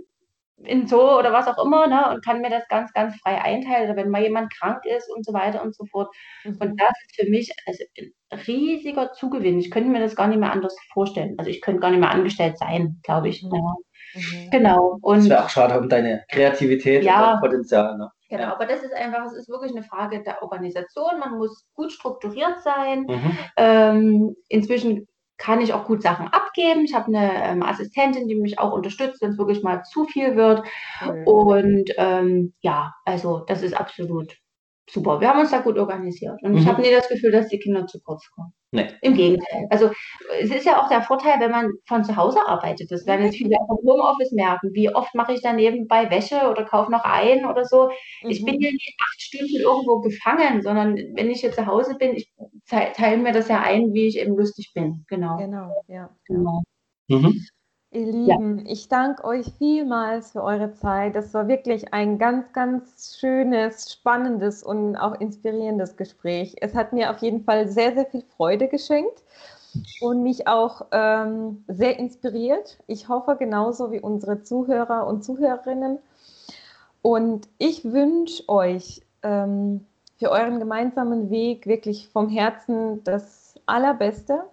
in Zoo oder was auch immer ne, und kann mir das ganz, ganz frei einteilen. Oder wenn mal jemand krank ist und so weiter und so fort. Mhm. Und das ist für mich also ein riesiger Zugewinn. Ich könnte mir das gar nicht mehr anders vorstellen. Also ich könnte gar nicht mehr angestellt sein, glaube ich. Mhm. Ja. Mhm. Genau. Und das wäre auch schade um deine Kreativität ja, und Potenzial. Ne? Genau, ja. aber das ist einfach, es ist wirklich eine Frage der Organisation. Man muss gut strukturiert sein. Mhm. Ähm, inzwischen kann ich auch gut Sachen abgeben. Ich habe eine ähm, Assistentin, die mich auch unterstützt, wenn es wirklich mal zu viel wird. Mhm. Und ähm, ja, also das ist absolut super. Wir haben uns da gut organisiert. Und mhm. ich habe nie das Gefühl, dass die Kinder zu kurz kommen. Nee. Im Gegenteil. Also es ist ja auch der Vorteil, wenn man von zu Hause arbeitet. Das werden jetzt viele vom Homeoffice merken. Wie oft mache ich da nebenbei Wäsche oder kaufe noch ein oder so. Mhm. Ich bin ja nicht acht Stunden irgendwo gefangen, sondern wenn ich hier zu Hause bin, ich teile mir das ja ein, wie ich eben lustig bin. Genau. Genau, ja. Genau. Mhm. Ihr Lieben, ja. ich danke euch vielmals für eure Zeit. Das war wirklich ein ganz, ganz schönes, spannendes und auch inspirierendes Gespräch. Es hat mir auf jeden Fall sehr, sehr viel Freude geschenkt und mich auch ähm, sehr inspiriert. Ich hoffe genauso wie unsere Zuhörer und Zuhörerinnen. Und ich wünsche euch ähm, für euren gemeinsamen Weg wirklich vom Herzen das Allerbeste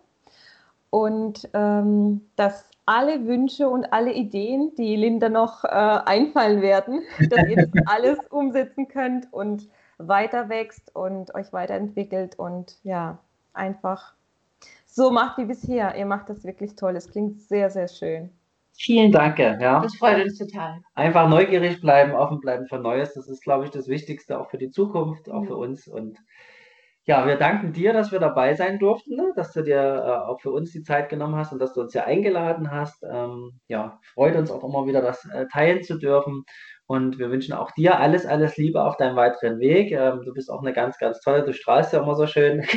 und ähm, dass alle Wünsche und alle Ideen, die Linda noch äh, einfallen werden, dass ihr das alles umsetzen könnt und weiter wächst und euch weiterentwickelt und ja, einfach so macht wie bisher. Ihr macht das wirklich toll. Es klingt sehr, sehr schön. Vielen Dank. Ja. Das freut uns total. Einfach neugierig bleiben, offen bleiben für Neues. Das ist, glaube ich, das Wichtigste auch für die Zukunft, auch für uns. Und ja, wir danken dir, dass wir dabei sein durften, ne? dass du dir äh, auch für uns die Zeit genommen hast und dass du uns ja eingeladen hast. Ähm, ja, freut uns auch immer wieder, das äh, teilen zu dürfen. Und wir wünschen auch dir alles, alles Liebe auf deinem weiteren Weg. Ähm, du bist auch eine ganz, ganz tolle, du strahlst ja immer so schön.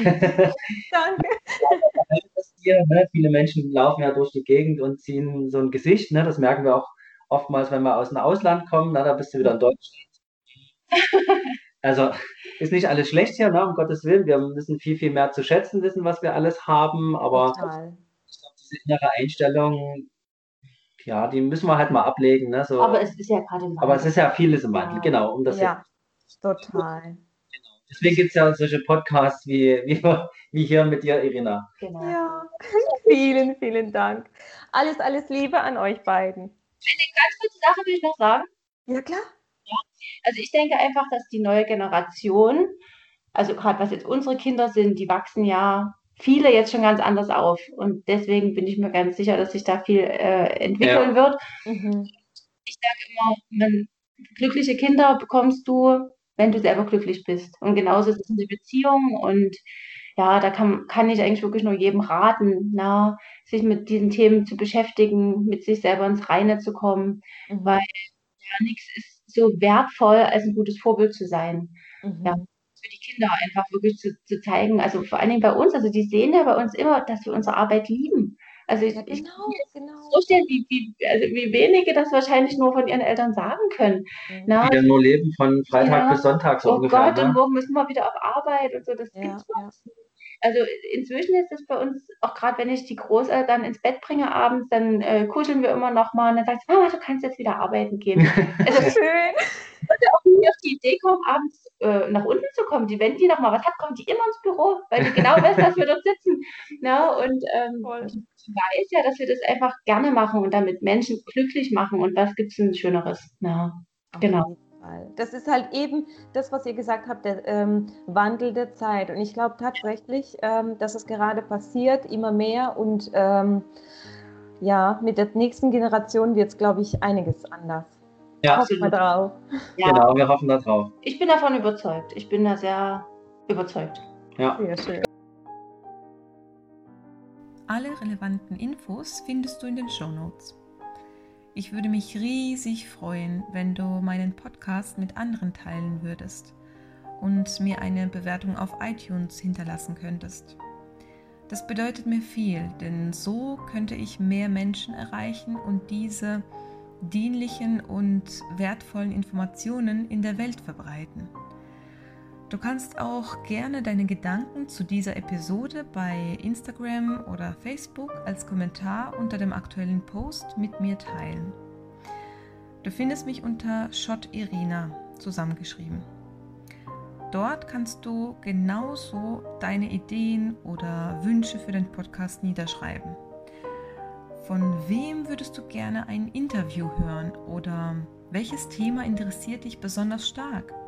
Danke. Hier, ne? Viele Menschen laufen ja durch die Gegend und ziehen so ein Gesicht. Ne? Das merken wir auch oftmals, wenn wir aus dem Ausland kommen. Na, da bist du wieder in Deutschland. Also ist nicht alles schlecht hier, ne? um Gottes Willen. Wir müssen viel, viel mehr zu schätzen wissen, was wir alles haben. Aber Total. ich glaube, diese innere Einstellung, ja, die müssen wir halt mal ablegen. Ne? So, aber es ist ja gerade im Wandel. Aber es ist ja vieles im Wandel, ja. genau. Um das ja, total. Genau. Deswegen gibt es ja solche Podcasts wie, wie, wie hier mit dir, Irina. Genau. Ja, vielen, vielen Dank. Alles, alles Liebe an euch beiden. Eine ganz kurze Sache will ich noch sagen. Ja, klar. Also ich denke einfach, dass die neue Generation, also gerade was jetzt unsere Kinder sind, die wachsen ja viele jetzt schon ganz anders auf. Und deswegen bin ich mir ganz sicher, dass sich da viel äh, entwickeln ja. wird. Mhm. Ich sage immer, man, glückliche Kinder bekommst du, wenn du selber glücklich bist. Und genauso ist es in der Beziehung. Und ja, da kann, kann ich eigentlich wirklich nur jedem raten, na, sich mit diesen Themen zu beschäftigen, mit sich selber ins Reine zu kommen, mhm. weil ja, nichts ist so wertvoll, als ein gutes Vorbild zu sein. Mhm. Ja, für die Kinder einfach wirklich zu, zu zeigen. Also vor allen Dingen bei uns, also die sehen ja bei uns immer, dass wir unsere Arbeit lieben. Also ich, ja, genau, ich genau. vorstellen, wie, wie, also wie wenige das wahrscheinlich nur von ihren Eltern sagen können. Mhm. Na, die dann nur leben von Freitag ja. bis Sonntag so oh ungefähr. Oh Gott, ne? und morgen müssen wir wieder auf Arbeit und so. Das ja, gibt's ja. Also inzwischen ist es bei uns, auch gerade wenn ich die Großeltern ins Bett bringe abends, dann äh, kuscheln wir immer noch mal und dann sagt sie, Mama, du kannst jetzt wieder arbeiten gehen. Also schön. Ich würde auch nie auf die Idee kommen, abends äh, nach unten zu kommen. Die, wenn die noch mal was hat, kommt die immer ins Büro, weil die genau weiß, dass wir dort sitzen. Na, ne? und ähm, ich weiß ja, dass wir das einfach gerne machen und damit Menschen glücklich machen. Und was gibt es denn Schöneres? Na, genau. Fall. Das ist halt eben das, was ihr gesagt habt, der ähm, Wandel der Zeit. Und ich glaube tatsächlich, ähm, dass es gerade passiert, immer mehr. Und ähm, ja, mit der nächsten Generation wird es, glaube ich, einiges anders. Ja, hoffen wir drauf. Ja. Genau, wir hoffen da drauf. Ich bin davon überzeugt. Ich bin da sehr überzeugt. Ja. Sehr schön. Alle relevanten Infos findest du in den Show Notes. Ich würde mich riesig freuen, wenn du meinen Podcast mit anderen teilen würdest und mir eine Bewertung auf iTunes hinterlassen könntest. Das bedeutet mir viel, denn so könnte ich mehr Menschen erreichen und diese dienlichen und wertvollen Informationen in der Welt verbreiten. Du kannst auch gerne deine Gedanken zu dieser Episode bei Instagram oder Facebook als Kommentar unter dem aktuellen Post mit mir teilen. Du findest mich unter Shot Irina zusammengeschrieben. Dort kannst du genauso deine Ideen oder Wünsche für den Podcast niederschreiben. Von wem würdest du gerne ein Interview hören oder welches Thema interessiert dich besonders stark?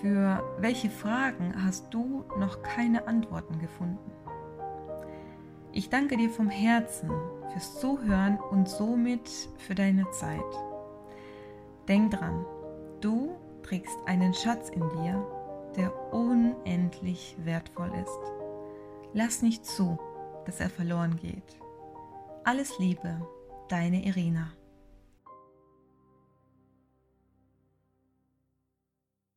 Für welche Fragen hast du noch keine Antworten gefunden? Ich danke dir vom Herzen fürs Zuhören und somit für deine Zeit. Denk dran, du trägst einen Schatz in dir, der unendlich wertvoll ist. Lass nicht zu, dass er verloren geht. Alles Liebe, deine Irina.